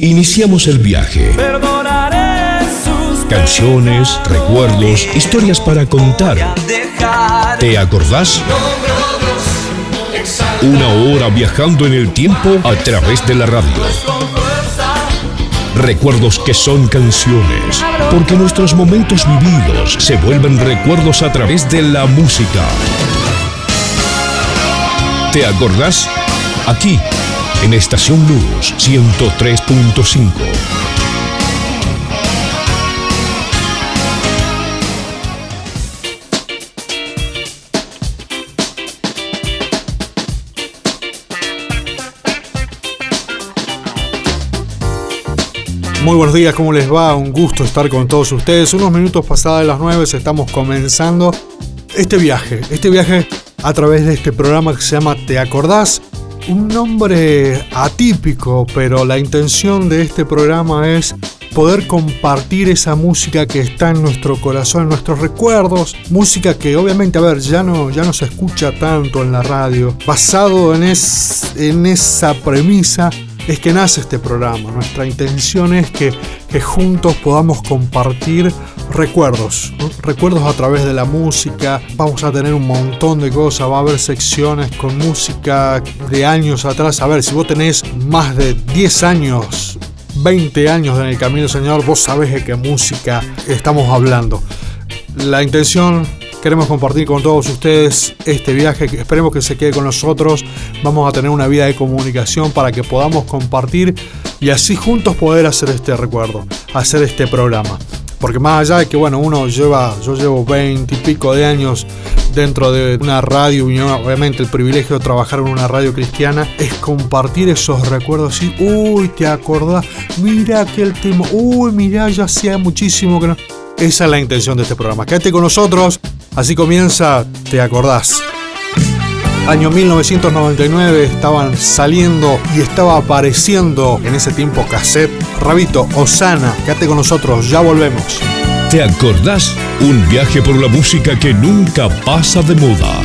iniciamos el viaje. Canciones, recuerdos, historias para contar. ¿Te acordás? Una hora viajando en el tiempo a través de la radio. Recuerdos que son canciones, porque nuestros momentos vividos se vuelven recuerdos a través de la música. ¿Te acordás? Aquí, en Estación Luz 103.5. Muy buenos días, ¿cómo les va? Un gusto estar con todos ustedes. Unos minutos pasadas las 9 estamos comenzando este viaje, este viaje a través de este programa que se llama ¿Te acordás? Un nombre atípico, pero la intención de este programa es poder compartir esa música que está en nuestro corazón, en nuestros recuerdos, música que obviamente, a ver, ya no, ya no se escucha tanto en la radio, basado en, en esa premisa es que nace este programa. Nuestra intención es que, juntos podamos compartir recuerdos, recuerdos a través de la música. Vamos a tener un montón de cosas, va a haber secciones con música de años atrás. A ver, si vos tenés más de 10 años, 20 años en el Camino Señor, vos sabés de qué música estamos hablando. La intención Queremos compartir con todos ustedes este viaje, esperemos que se quede con nosotros. Vamos a tener una vida de comunicación para que podamos compartir y así juntos poder hacer este recuerdo, hacer este programa. Porque más allá de que, bueno, uno lleva, yo llevo 20 y pico de años dentro de una radio y obviamente el privilegio de trabajar en una radio cristiana es compartir esos recuerdos y, uy, te acordás, mira aquel tema, uy, mira, ya hacía muchísimo que no. Esa es la intención de este programa. Quédate con nosotros, Así comienza, ¿te acordás? Año 1999 estaban saliendo y estaba apareciendo en ese tiempo cassette. Rabito, Osana, quédate con nosotros, ya volvemos. ¿Te acordás? Un viaje por la música que nunca pasa de moda.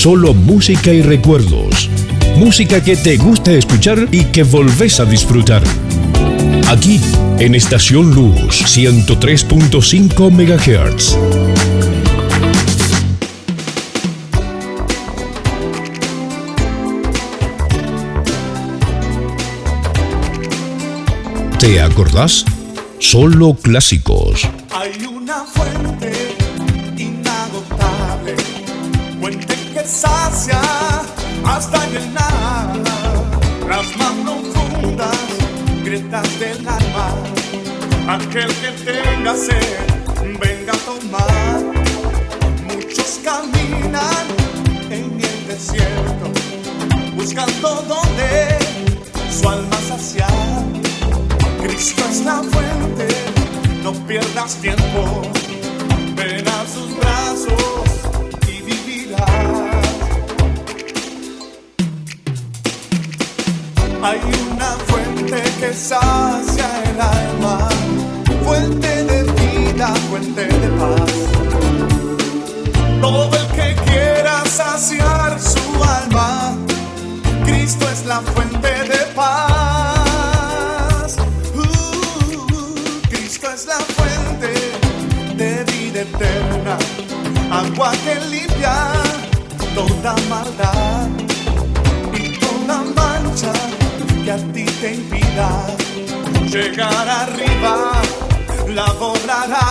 Solo música y recuerdos. Música que te gusta escuchar y que volvés a disfrutar. Aquí, en Estación Luz 103.5 MHz. ¿Te acordás? Solo clásicos. Pierdas tiempo. La borrará.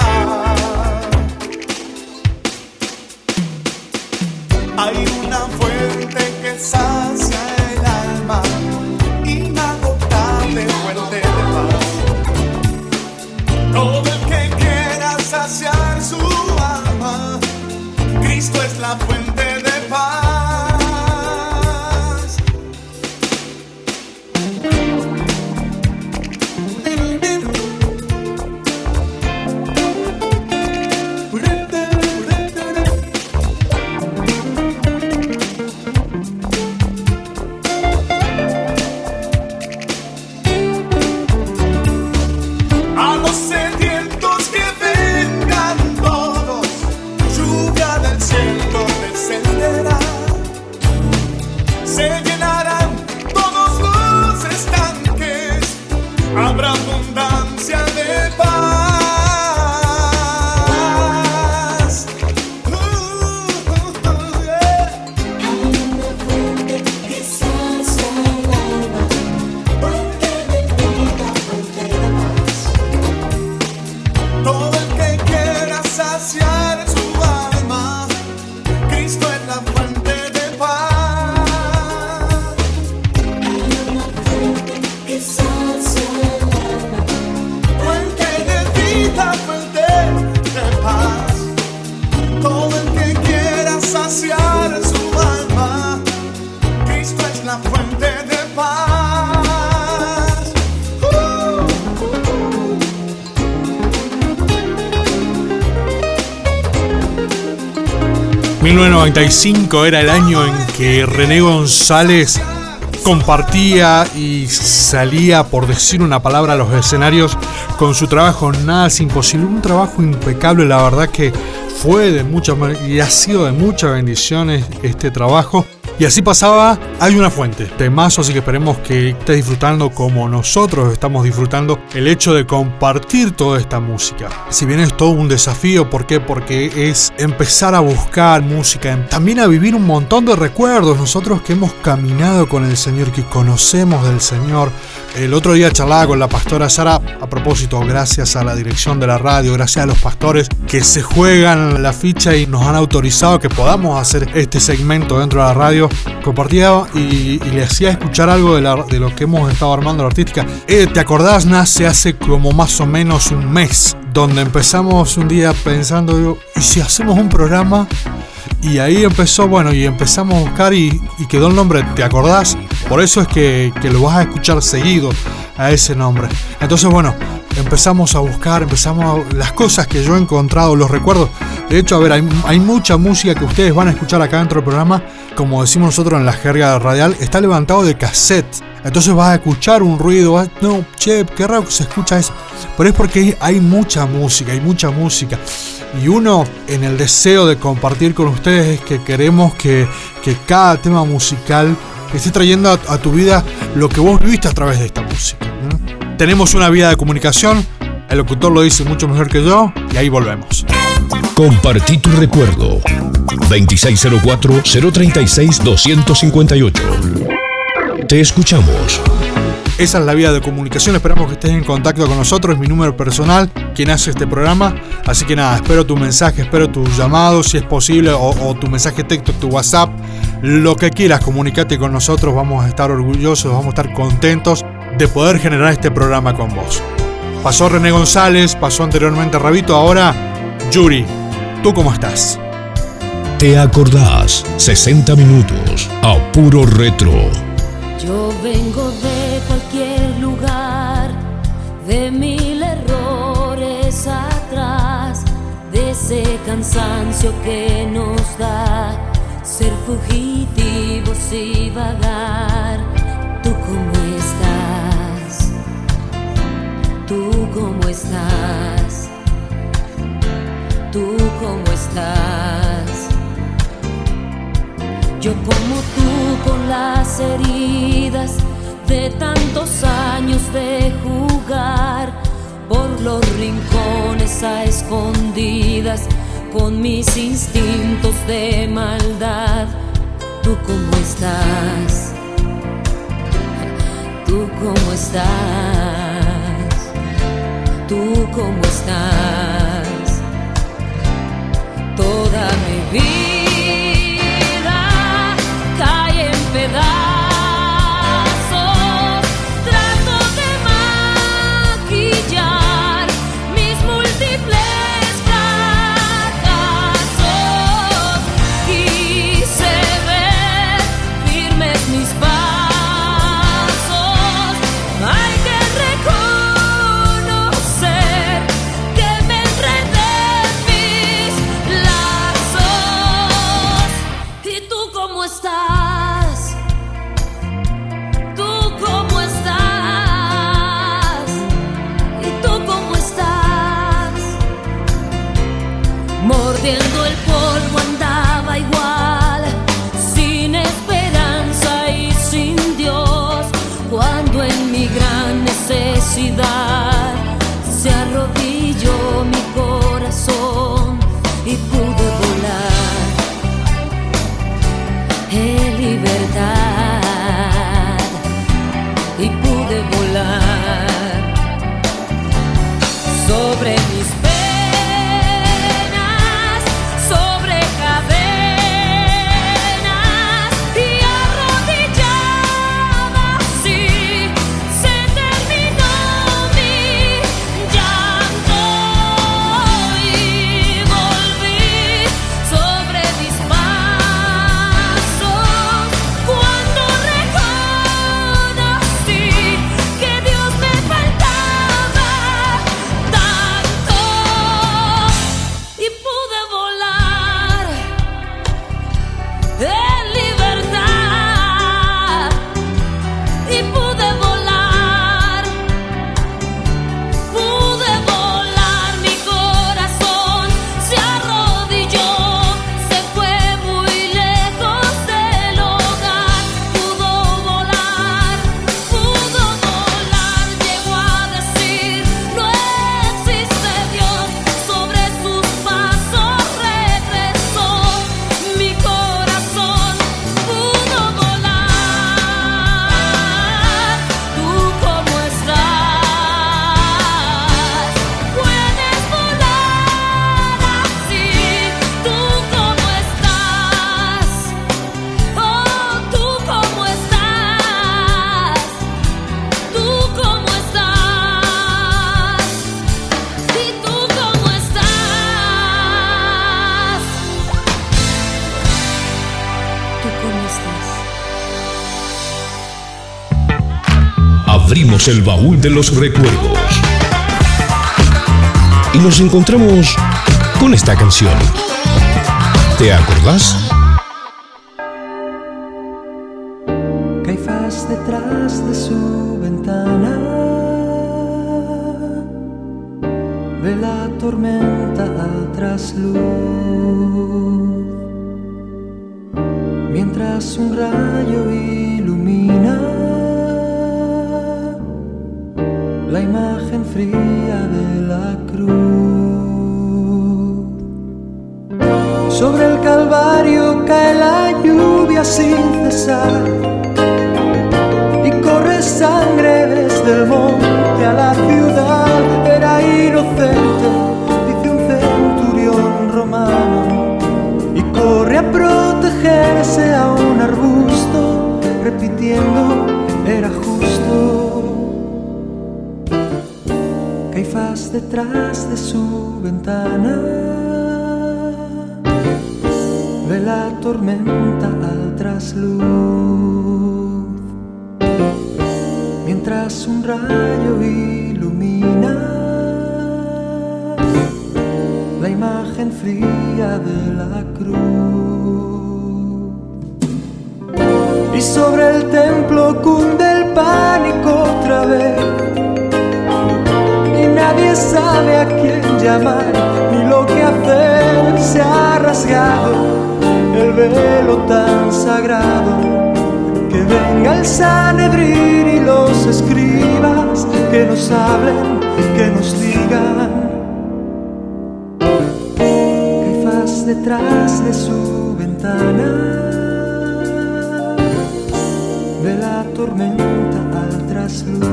1995 era el año en que René González compartía y salía, por decir una palabra, a los escenarios con su trabajo Nada es imposible. Un trabajo impecable, la verdad que fue de muchas y ha sido de muchas bendiciones este trabajo. Y así pasaba, hay una fuente, temazo, así que esperemos que estés disfrutando como nosotros estamos disfrutando el hecho de compartir toda esta música. Si bien es todo un desafío, ¿por qué? Porque es empezar a buscar música, también a vivir un montón de recuerdos. Nosotros que hemos caminado con el Señor, que conocemos del Señor. El otro día charlaba con la pastora Sara, a propósito, gracias a la dirección de la radio, gracias a los pastores que se juegan la ficha y nos han autorizado que podamos hacer este segmento dentro de la radio compartía y, le hacía escuchar algo de, lo que hemos estado armando la artística. Eh, ¿Te acordás? Nace hace como más o menos un mes, donde empezamos un día pensando, digo, ¿y si hacemos un programa? Y ahí empezó, bueno, y empezamos a buscar y, y quedó el nombre, ¿te acordás? Por eso es que, que lo vas a escuchar seguido a ese nombre. Entonces, bueno, empezamos a buscar, empezamos a- las cosas que yo he encontrado, los recuerdos. De hecho, a ver, hay, mucha música que ustedes van a escuchar acá dentro del programa, como decimos nosotros en la jerga radial, está levantado de cassette. Entonces vas a escuchar un ruido, no, che, qué raro que se escucha eso. Pero es porque hay mucha música, hay mucha música. Y uno, en el deseo de compartir con ustedes, es que queremos que, que cada tema musical esté trayendo a, a, tu vida lo que vos viviste a través de esta música. Tenemos una vía de comunicación, el locutor lo dice mucho mejor que yo, y ahí volvemos. Compartí tu recuerdo. 2604-036-258. Te escuchamos. Esa es la vía de comunicación. Esperamos que estés en contacto con nosotros. Es mi número personal quien hace este programa. Así que nada, espero tu mensaje, espero tu llamado, si es posible, o, o tu mensaje texto, tu WhatsApp. Lo que quieras, comunicate con nosotros. Vamos a estar orgullosos, vamos a estar contentos de poder generar este programa con vos. Pasó René González, pasó anteriormente Rabito, ahora Yuri. ¿Tú cómo estás? ¿Te acordás? 60 minutos a puro retro. Yo vengo de cualquier lugar, de mil errores atrás, de ese cansancio que nos da ser fugitivos y vagar. ¿Tú cómo estás? ¿Tú cómo estás? Yo como tú con las heridas de tantos años de jugar por los rincones a escondidas con mis instintos de maldad. ¿Tú cómo estás? ¿Tú cómo estás? ¿Tú cómo estás? Toda mi vida el baúl de los recuerdos. Y nos encontramos con esta canción. ¿Te acordás? Sin cesar y corre sangre desde el monte a la ciudad. Era inocente, dice un centurión romano, y corre a protegerse a un arbusto, repitiendo, era justo. Caifás detrás de su ventana ve la tormenta al trasluz. Mientras un rayo ilumina la imagen fría de la cruz. Y sobre el templo cunde el pánico otra vez y nadie sabe a quién llamar ni lo que hacer. Se ha rasgado el velo tan sagrado. Que venga el Sanedrín y los escribas que nos hablen, que nos digan. Caifás detrás de su ventana de la tormenta al trasluz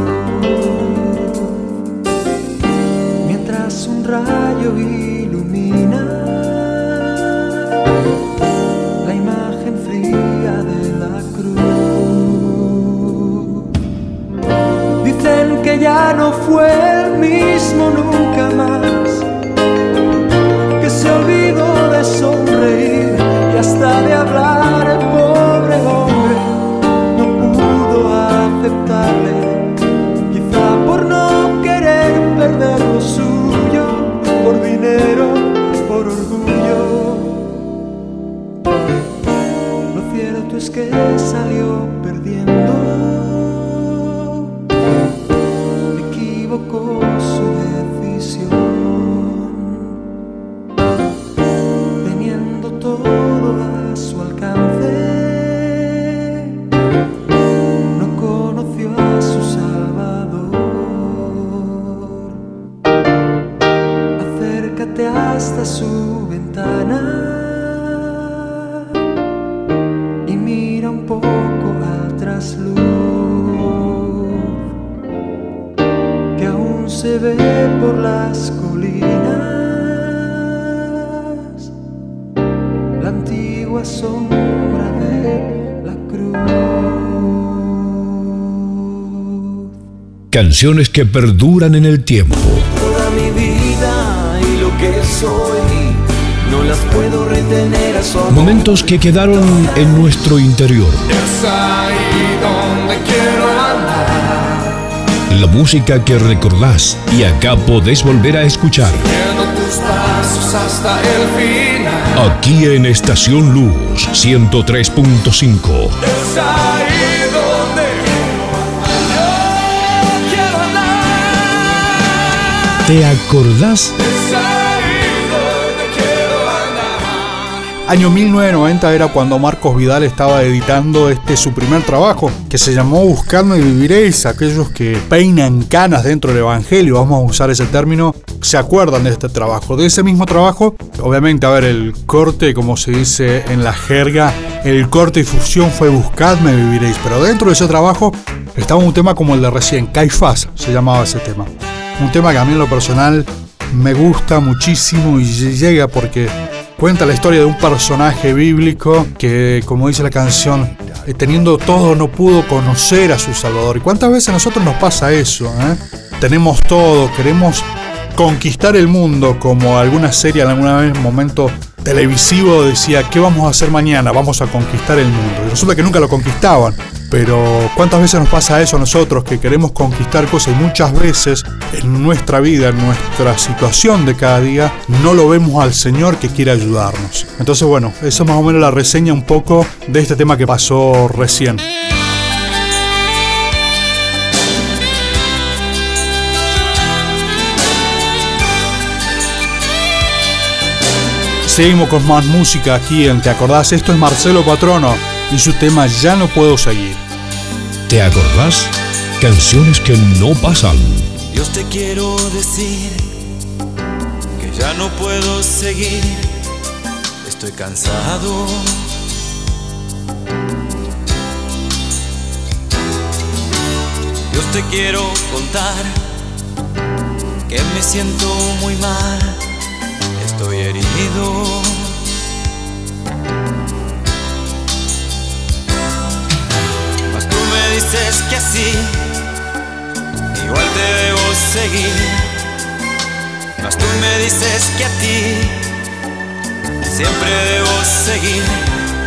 mientras un rayo ilumina no fue el mismo nunca más, que se olvidó de sonreír y hasta de hablar el pobre hombre no pudo aceptarle. Quizá por no querer perder lo suyo, por dinero, por orgullo. Lo cierto es que salió perdiendo, Oh. Canciones que perduran en el tiempo. Toda mi vida y lo que soy, no las puedo retener a su amor. Momentos que quedaron en nuestro interior. Es ahí donde quiero andar, La música que recordás y acá podés volver a escuchar. viendo tus pasos hasta el final. Aquí en Estación Luz 103.5. ¿Te acordás? Año 1990 era cuando Marcos Vidal estaba editando este su primer trabajo, que se llamó Buscadme y Viviréis. Aquellos que peinan canas dentro del Evangelio, vamos a usar ese término, se acuerdan de este trabajo. De ese mismo trabajo, obviamente, a ver, el corte, como se dice en la jerga, el corte y fusión fue Buscadme Viviréis. Pero dentro de ese trabajo estaba un tema como el de recién, Caifás se llamaba ese tema. Un tema que a mí en lo personal me gusta muchísimo y llega porque cuenta la historia de un personaje bíblico que, como dice la canción, eh, teniendo todo no pudo conocer a su Salvador. ¿Y cuántas veces a nosotros nos pasa eso? eh? Tenemos todo, queremos conquistar el mundo, como alguna serie en alguna vez, momento televisivo decía, ¿qué vamos a hacer mañana? Vamos a conquistar el mundo. Y resulta que nunca lo conquistaban. Pero ¿cuántas veces nos pasa eso a nosotros que queremos conquistar cosas y muchas veces en nuestra vida, en nuestra situación de cada día, no lo vemos al Señor que quiere ayudarnos? Entonces bueno, eso es más o menos la reseña un poco de este tema que pasó recién. seguimos con más música aquí en Te Acordás. Esto es Marcelo Patrono y su tema Ya no puedo seguir. ¿Te acordás? Canciones que no pasan. Dios te quiero decir que ya no puedo seguir. Estoy cansado. Dios te quiero contar que me siento muy mal. Estoy herido. Dices que así igual te debo seguir. Mas tú me dices que a ti siempre debo seguir.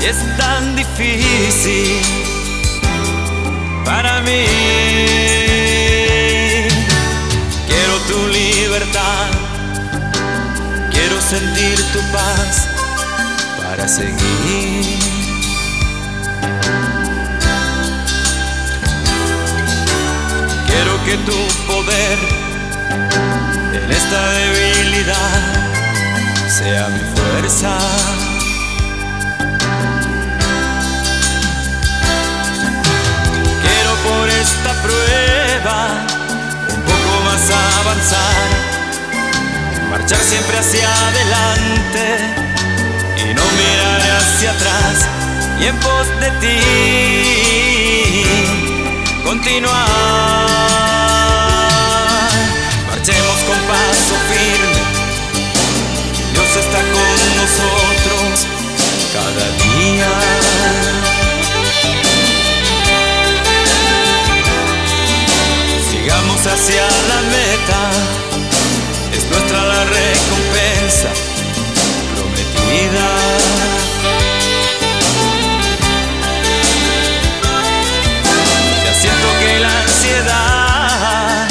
Y es tan difícil para mí. Quiero tu libertad, quiero sentir tu paz para seguir. Que tu poder en esta debilidad sea mi fuerza. Quiero por esta prueba un poco más avanzar, marchar siempre hacia adelante y no mirar hacia atrás y en pos de ti continuar. Está con nosotros cada día. Sigamos hacia la meta. Es nuestra la recompensa prometida. Ya siento que la ansiedad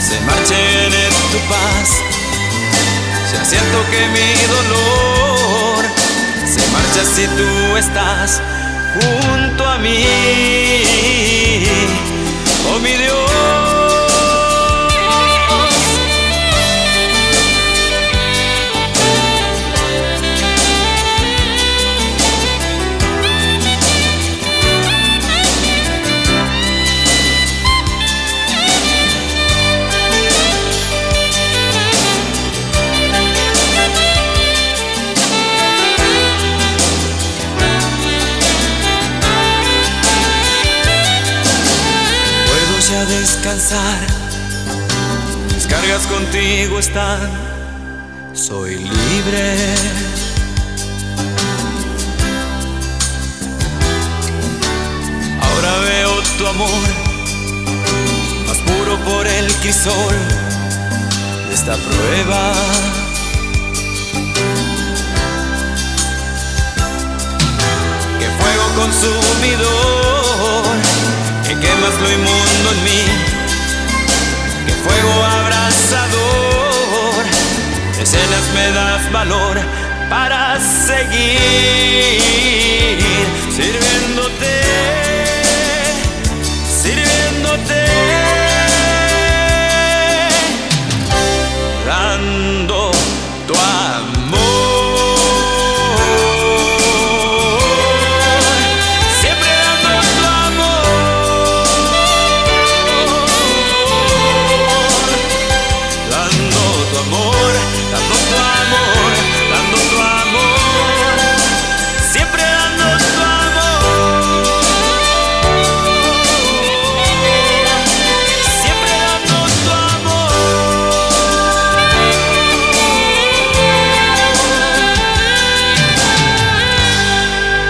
se marche en tu paz. Siento que mi dolor se marcha si tú estás junto a mí. Oh mi Dios. Descansar. Mis cargas contigo están. Soy libre. Ahora veo tu amor más puro por el crisol de esta prueba. Que fuego consumidor que quemas lo inmundo en mí, fuego abrasador, de cenas me das valor para seguir sirviéndote, sirviéndote,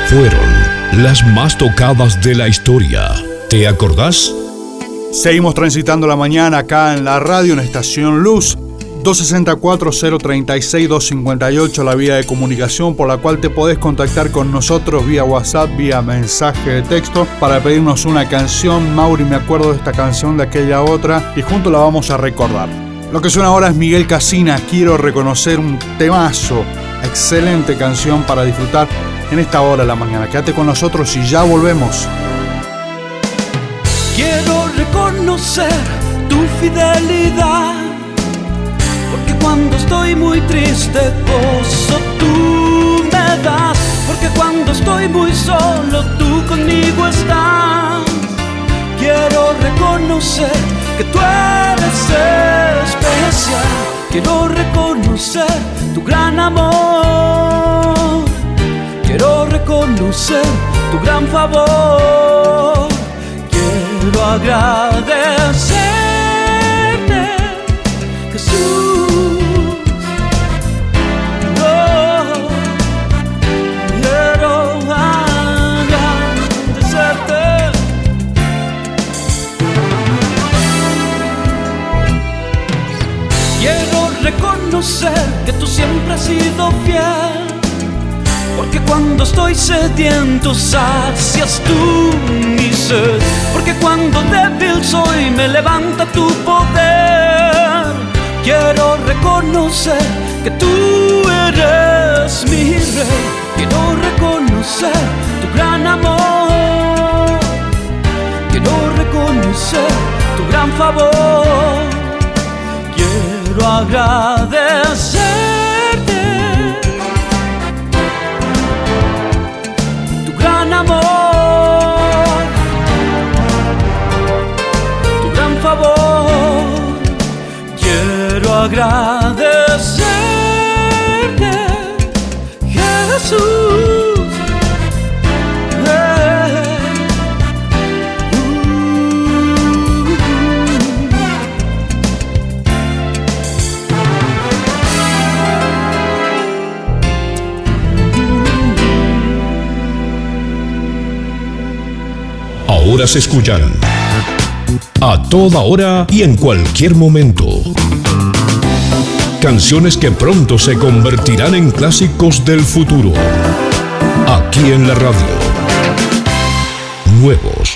Fueron las más tocadas de la historia. ¿Te acordás? Seguimos transitando la mañana acá en la radio en Estación Luz. 264-036-258 la vía de comunicación por la cual te podés contactar con nosotros vía WhatsApp, vía mensaje de texto para pedirnos una canción. Mauri, me acuerdo de esta canción, de aquella otra y juntos la vamos a recordar. Lo que suena ahora es Miguel Casina, quiero reconocer un temazo, excelente canción para disfrutar en esta hora de la mañana. Quédate con nosotros y ya volvemos. Quiero reconocer tu fidelidad, porque cuando estoy muy triste gozo tu estoy muy solo, tú conmigo estás. Quiero reconocer que tú eres especial. Quiero reconocer tu gran amor. Quiero reconocer tu gran favor. Quiero agradecerte, Jesús. Reconocer que tú siempre has sido fiel. Cuando estoy sediento sacias tú mi sed. Porque cuando débil soy me levanta tu poder. Quiero reconocer que tú eres mi rey. Quiero reconocer tu gran amor. Quiero reconocer tu gran favor. Quiero agradecerte agradecerte, Jesús. Ahora se escuchan a toda hora y en cualquier momento. Canciones que pronto se convertirán en clásicos del futuro. Aquí en la radio. Nuevos.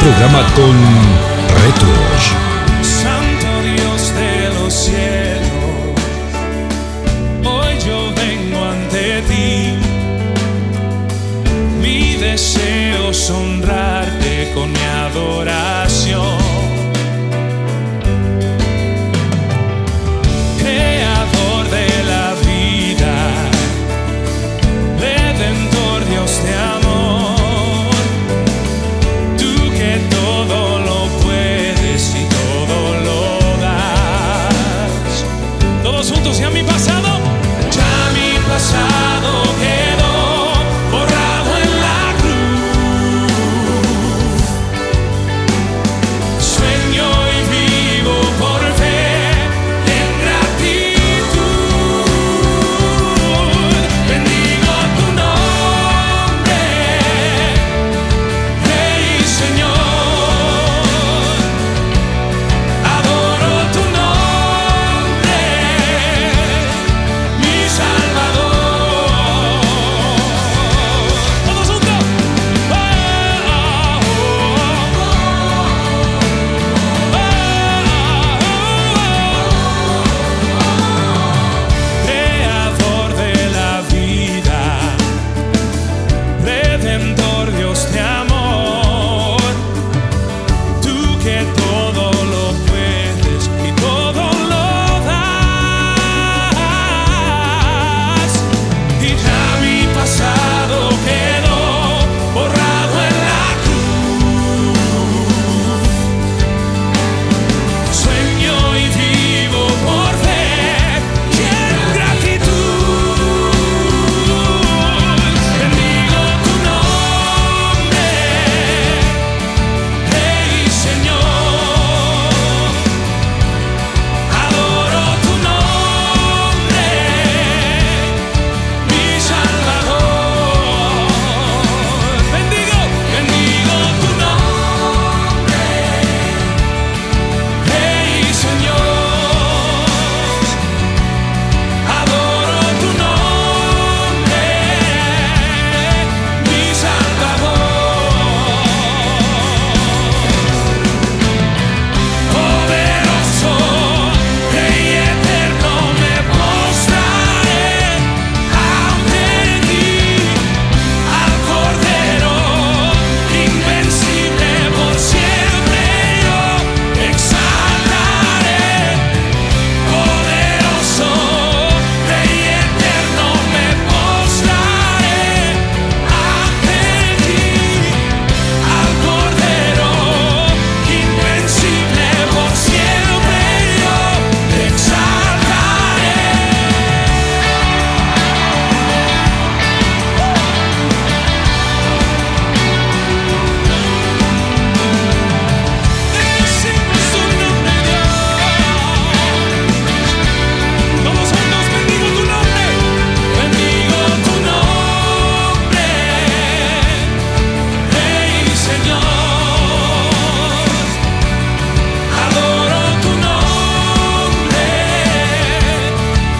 Programa con retros.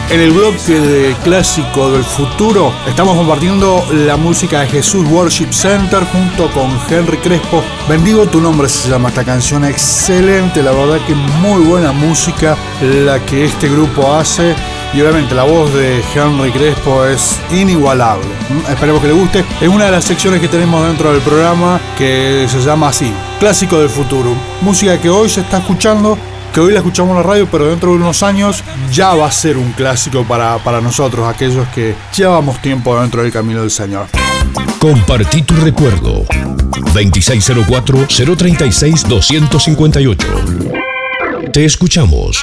En el bloque de clásico del futuro estamos compartiendo la música de Jesús Worship Center junto con Henry Crespo. Bendigo tu nombre se llama esta canción, excelente, la verdad que muy buena música la que este grupo hace y obviamente la voz de Henry Crespo es inigualable. Esperemos que le guste. Es una de las secciones que tenemos dentro del programa que se llama así, Clásico del Futuro. Música que hoy se está escuchando que hoy la escuchamos en la radio, pero dentro de unos años ya va a ser un clásico para, para nosotros, aquellos que llevamos tiempo dentro del camino del Señor. Compartí tu recuerdo. 2604-036-258. Te escuchamos.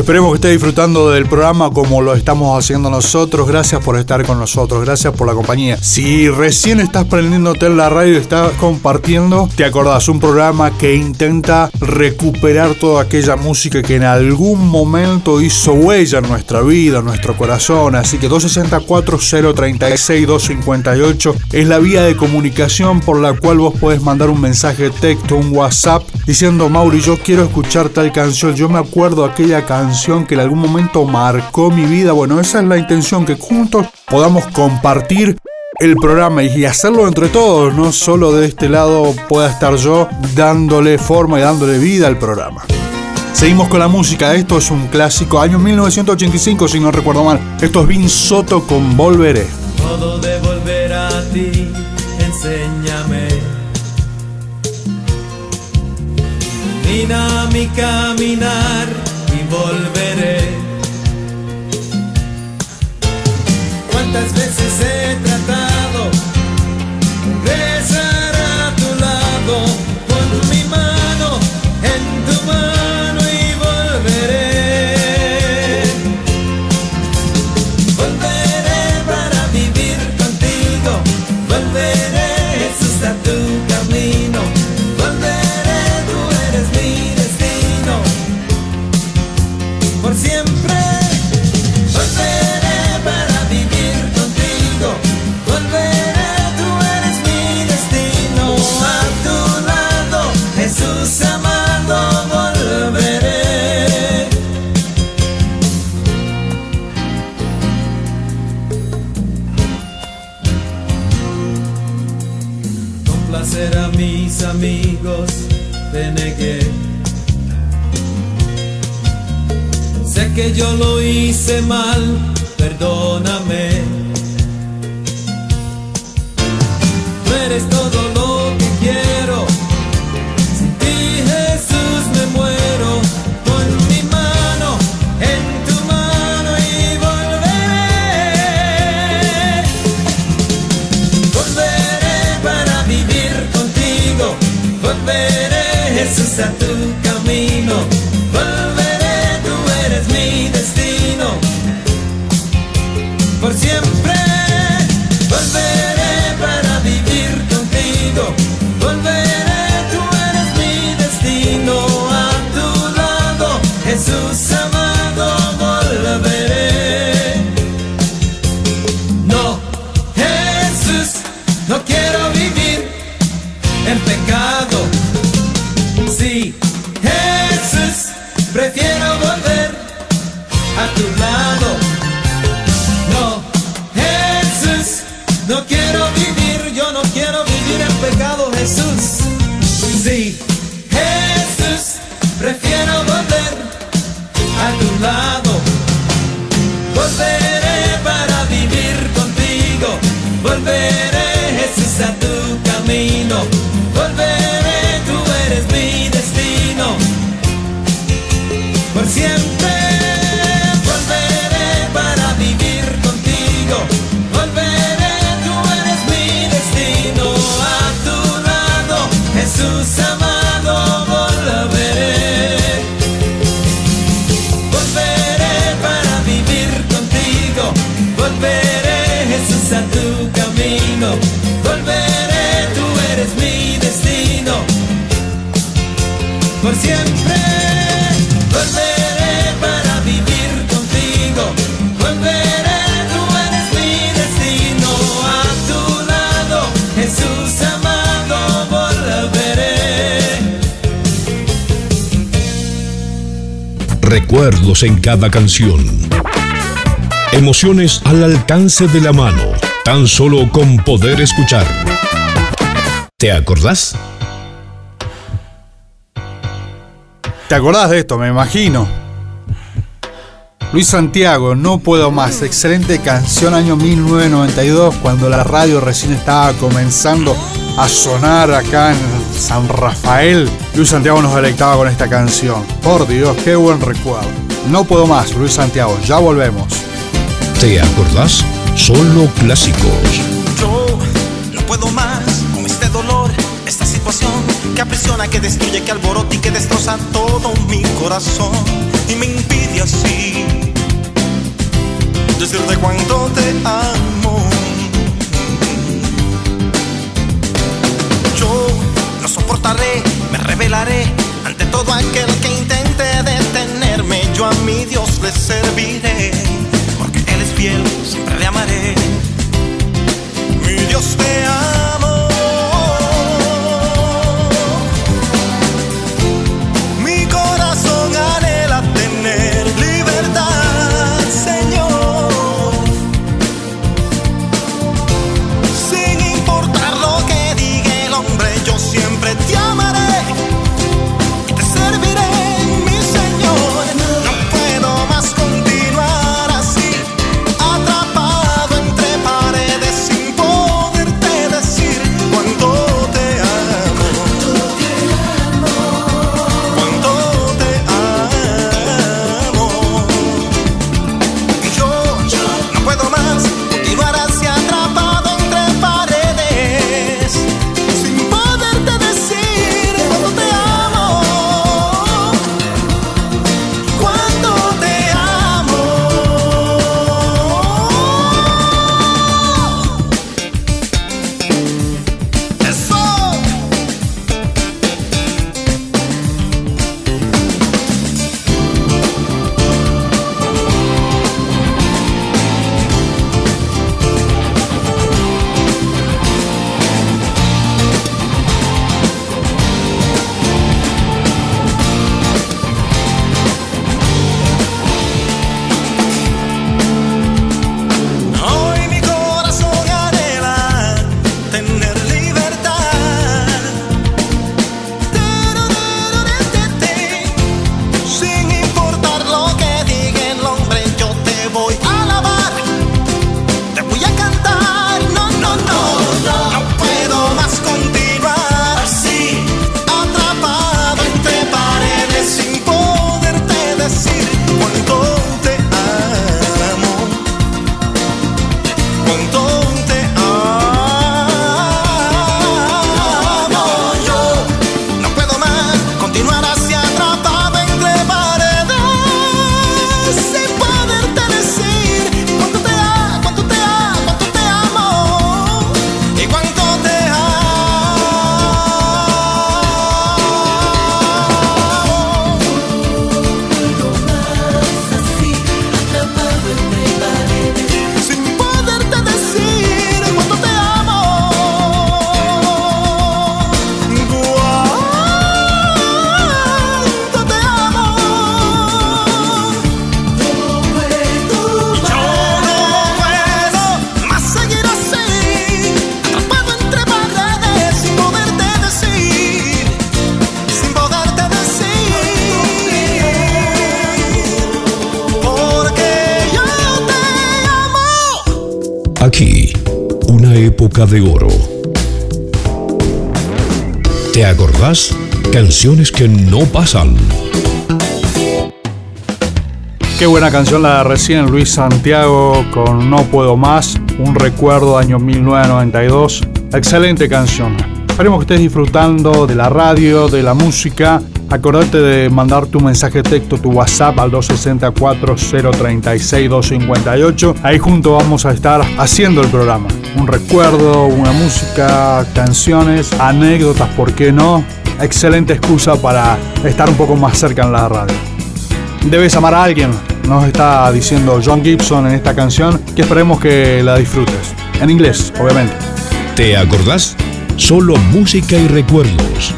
Esperemos que esté disfrutando del programa como lo estamos haciendo nosotros. Gracias por estar con nosotros, gracias por la compañía. Si recién estás prendiéndote en la radio y estás compartiendo, te acordás, un programa que intenta recuperar toda aquella música que en algún momento hizo huella en nuestra vida, en nuestro corazón. Así que 264-036-258 es la vía de comunicación por la cual vos podés mandar un mensaje texto, un WhatsApp, diciendo, Mauri, yo quiero escuchar tal canción. Yo me acuerdo aquella canción que en algún momento marcó mi vida. Bueno, esa es la intención, que juntos podamos compartir el programa y hacerlo entre todos, no solo de este lado pueda estar yo dándole forma y dándole vida al programa. Seguimos con la música, esto es un clásico, año 1985 si no recuerdo mal. Esto es Vin Soto con Volveré. Todo de a ti, enséñame. Y en cada canción. Emociones al alcance de la mano, tan solo con poder escuchar. ¿Te acordás? ¿Te acordás de esto? Me imagino. Luis Santiago, No Puedo Más, excelente canción año 1992 cuando la radio recién estaba comenzando a sonar acá en San Rafael. Luis Santiago nos deleitaba con esta canción. Por Dios, qué buen recuerdo. No Puedo Más, Luis Santiago, ya volvemos. ¿Te acordás? Solo clásicos. Yo no puedo más con este dolor, esta situación que aprisiona, que destruye, que alborota y que destroza todo mi corazón y me impide así decirte cuánto te amo. Yo no soportaré, me revelaré ante todo aquel que intente detenerme. Yo a mi Dios le serviré, porque Él es fiel, siempre le amaré. Mi Dios te amo. Época de oro. ¿Te acordás? Canciones que no pasan. Qué buena canción la de recién Luis Santiago con No Puedo Más, un recuerdo año 1992. Excelente canción. Esperemos que estés disfrutando de la radio, de la música. Acordate de mandar tu mensaje texto, tu WhatsApp al 264-036-258. Ahí junto vamos a estar haciendo el programa. Un recuerdo, una música, canciones, anécdotas, ¿por qué no? Excelente excusa para estar un poco más cerca en la radio. Debes amar a alguien, nos está diciendo John Gibson en esta canción, que esperemos que la disfrutes. En inglés, obviamente. ¿Te acordás? Solo música y recuerdos.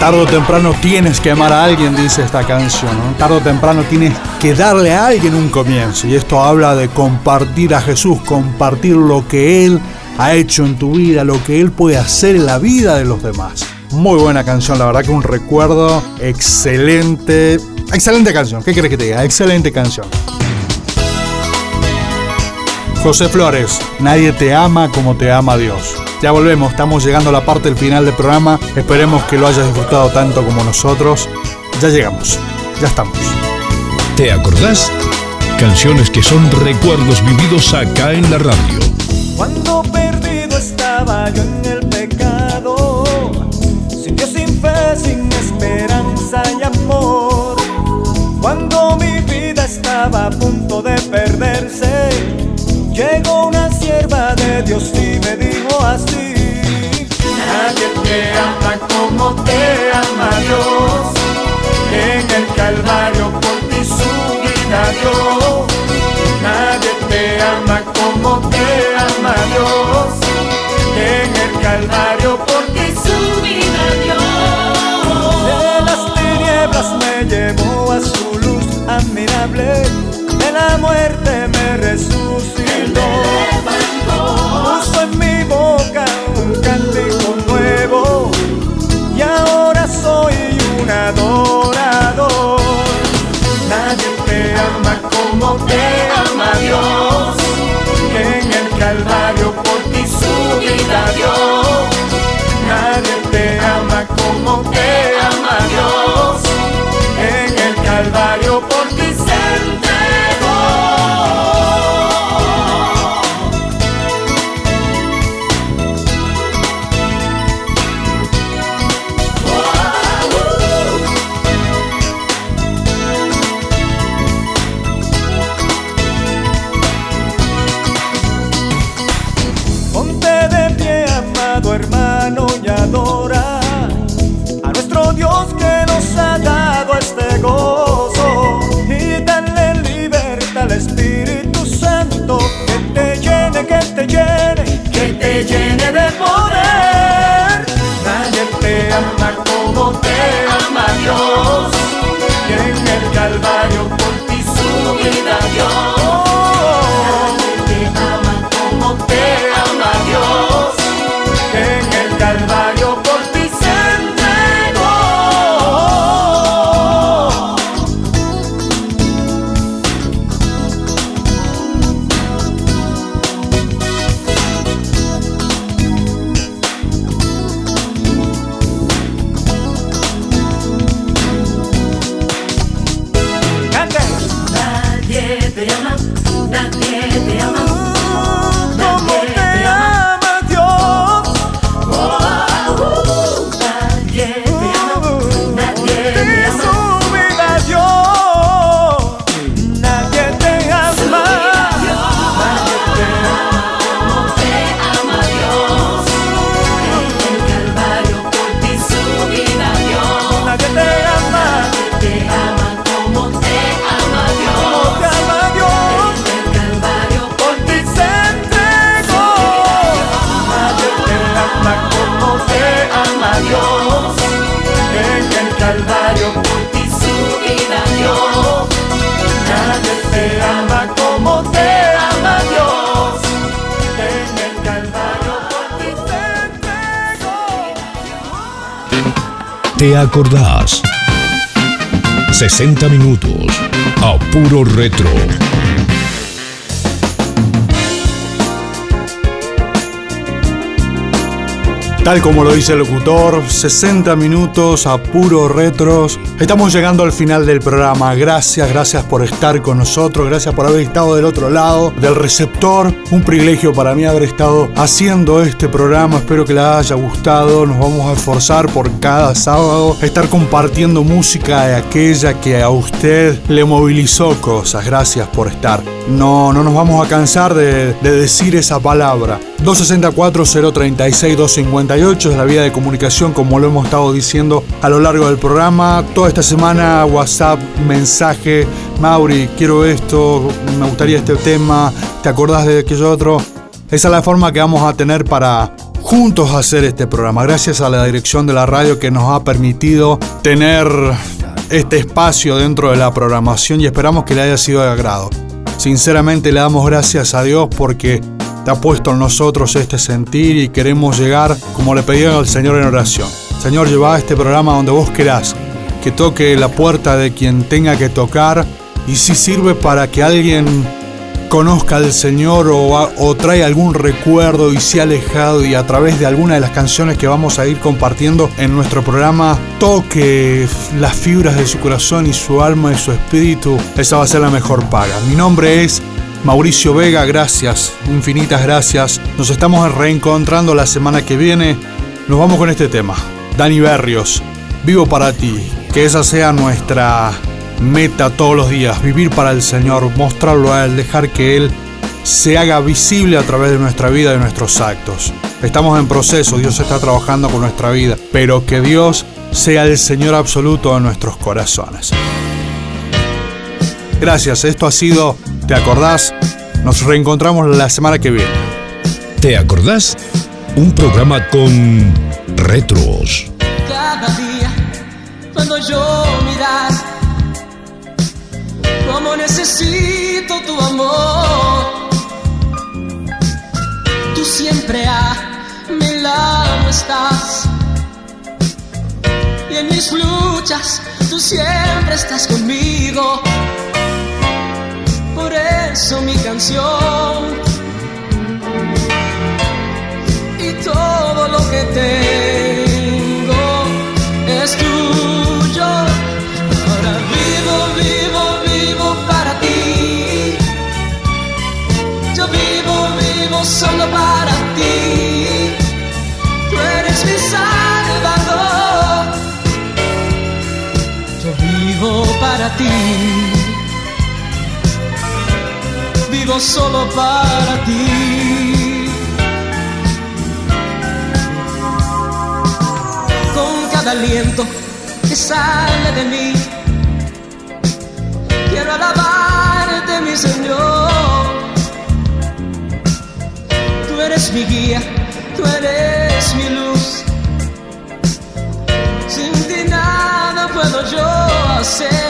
Tardo o temprano tienes que amar a alguien, dice esta canción. ¿no? Tardo o temprano tienes que darle a alguien un comienzo. Y esto habla de compartir a Jesús, compartir lo que Él ha hecho en tu vida, lo que Él puede hacer en la vida de los demás. Muy buena canción, la verdad que un recuerdo excelente. Excelente canción, ¿qué quieres que te diga? Excelente canción. José Flores, nadie te ama como te ama Dios. Ya volvemos, estamos llegando a la parte del final del programa. Esperemos que lo hayas disfrutado tanto como nosotros. Ya llegamos, ya estamos. ¿Te acordás? Canciones que son recuerdos vividos acá en la radio. Cuando perdido estaba yo en el pecado, sin Dios, sin fe, sin esperanza y amor. Cuando mi vida estaba a punto ¿Te acordás? 60 minutos a puro retro. Tal como lo dice el locutor, 60 minutos a puro retros. Estamos llegando al final del programa. Gracias, gracias por estar con nosotros, gracias por haber estado del otro lado del receptor. Un privilegio para mí haber estado haciendo este programa. Espero que les haya gustado. Nos vamos a esforzar por cada sábado estar compartiendo música de aquella que a usted le movilizó cosas. Gracias por estar. No, no nos vamos a cansar de, de decir esa palabra. 264-036-258 es la vía de comunicación como lo hemos estado diciendo a lo largo del programa. Toda esta semana WhatsApp, mensaje, Mauri, quiero esto, me gustaría este tema, ¿te acordás de aquello otro? Esa es la forma que vamos a tener para juntos hacer este programa. Gracias a la dirección de la radio que nos ha permitido tener este espacio dentro de la programación y esperamos que le haya sido de agrado. Sinceramente le damos gracias a Dios porque ha puesto en nosotros este sentir y queremos llegar como le pedí al Señor en oración. Señor, lleva este programa donde vos querás, que toque la puerta de quien tenga que tocar y si sirve para que alguien conozca al Señor o, a- o trae algún recuerdo y se ha alejado y a través de alguna de las canciones que vamos a ir compartiendo en nuestro programa toque las fibras de su corazón y su alma y su espíritu, esa va a ser la mejor paga. Mi nombre es Mauricio Vega, gracias, infinitas gracias. Nos estamos reencontrando la semana que viene. Nos vamos con este tema. Dani Berrios, vivo para ti. Que esa sea nuestra meta todos los días, vivir para el Señor, mostrarlo a Él, dejar que Él se haga visible a través de nuestra vida y nuestros actos. Estamos en proceso, Dios está trabajando con nuestra vida, pero que Dios sea el Señor absoluto de nuestros corazones. Gracias, esto ha sido, ¿te acordás? Nos reencontramos la semana que viene. ¿Te acordás? Un programa con retros. cada día cuando yo mirar como necesito tu amor tú siempre a mi lado estás y en mis luchas tú siempre estás conmigo por eso mi canción y todo lo que tengo es tuyo. Ahora vivo, vivo, vivo para ti. Yo vivo, vivo solo para ti. Tú eres mi salvador. Yo vivo para ti. Vivo solo para ti. con cada aliento que sale de mí. Quiero alabarte, mi Señor. Tú eres mi guía, tú eres mi luz. Sin ti nada puedo yo hacer.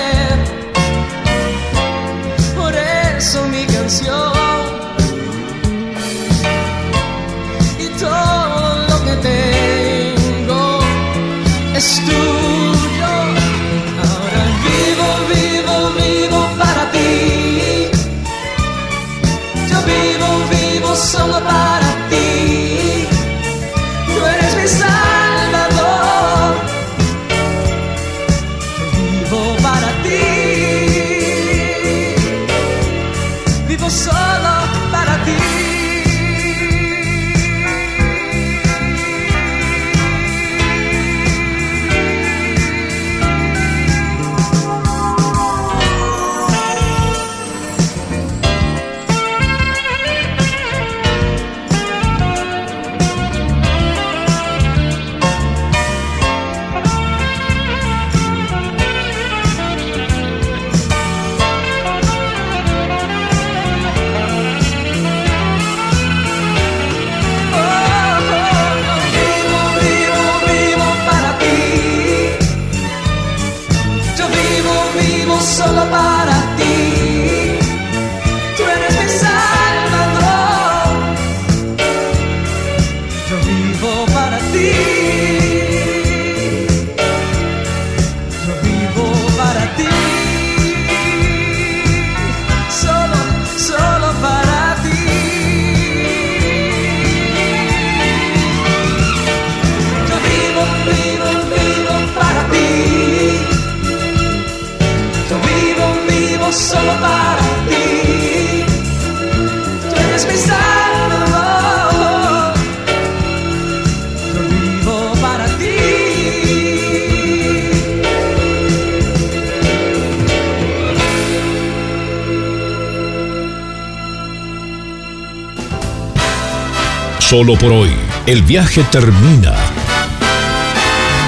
Solo por hoy, el viaje termina.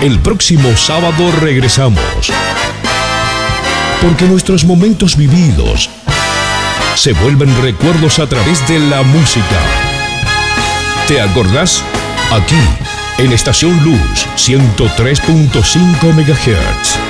El próximo sábado regresamos. Porque nuestros momentos vividos se vuelven recuerdos a través de la música. ¿Te acordás? Aquí, en Estación Luz 103.5 MHz.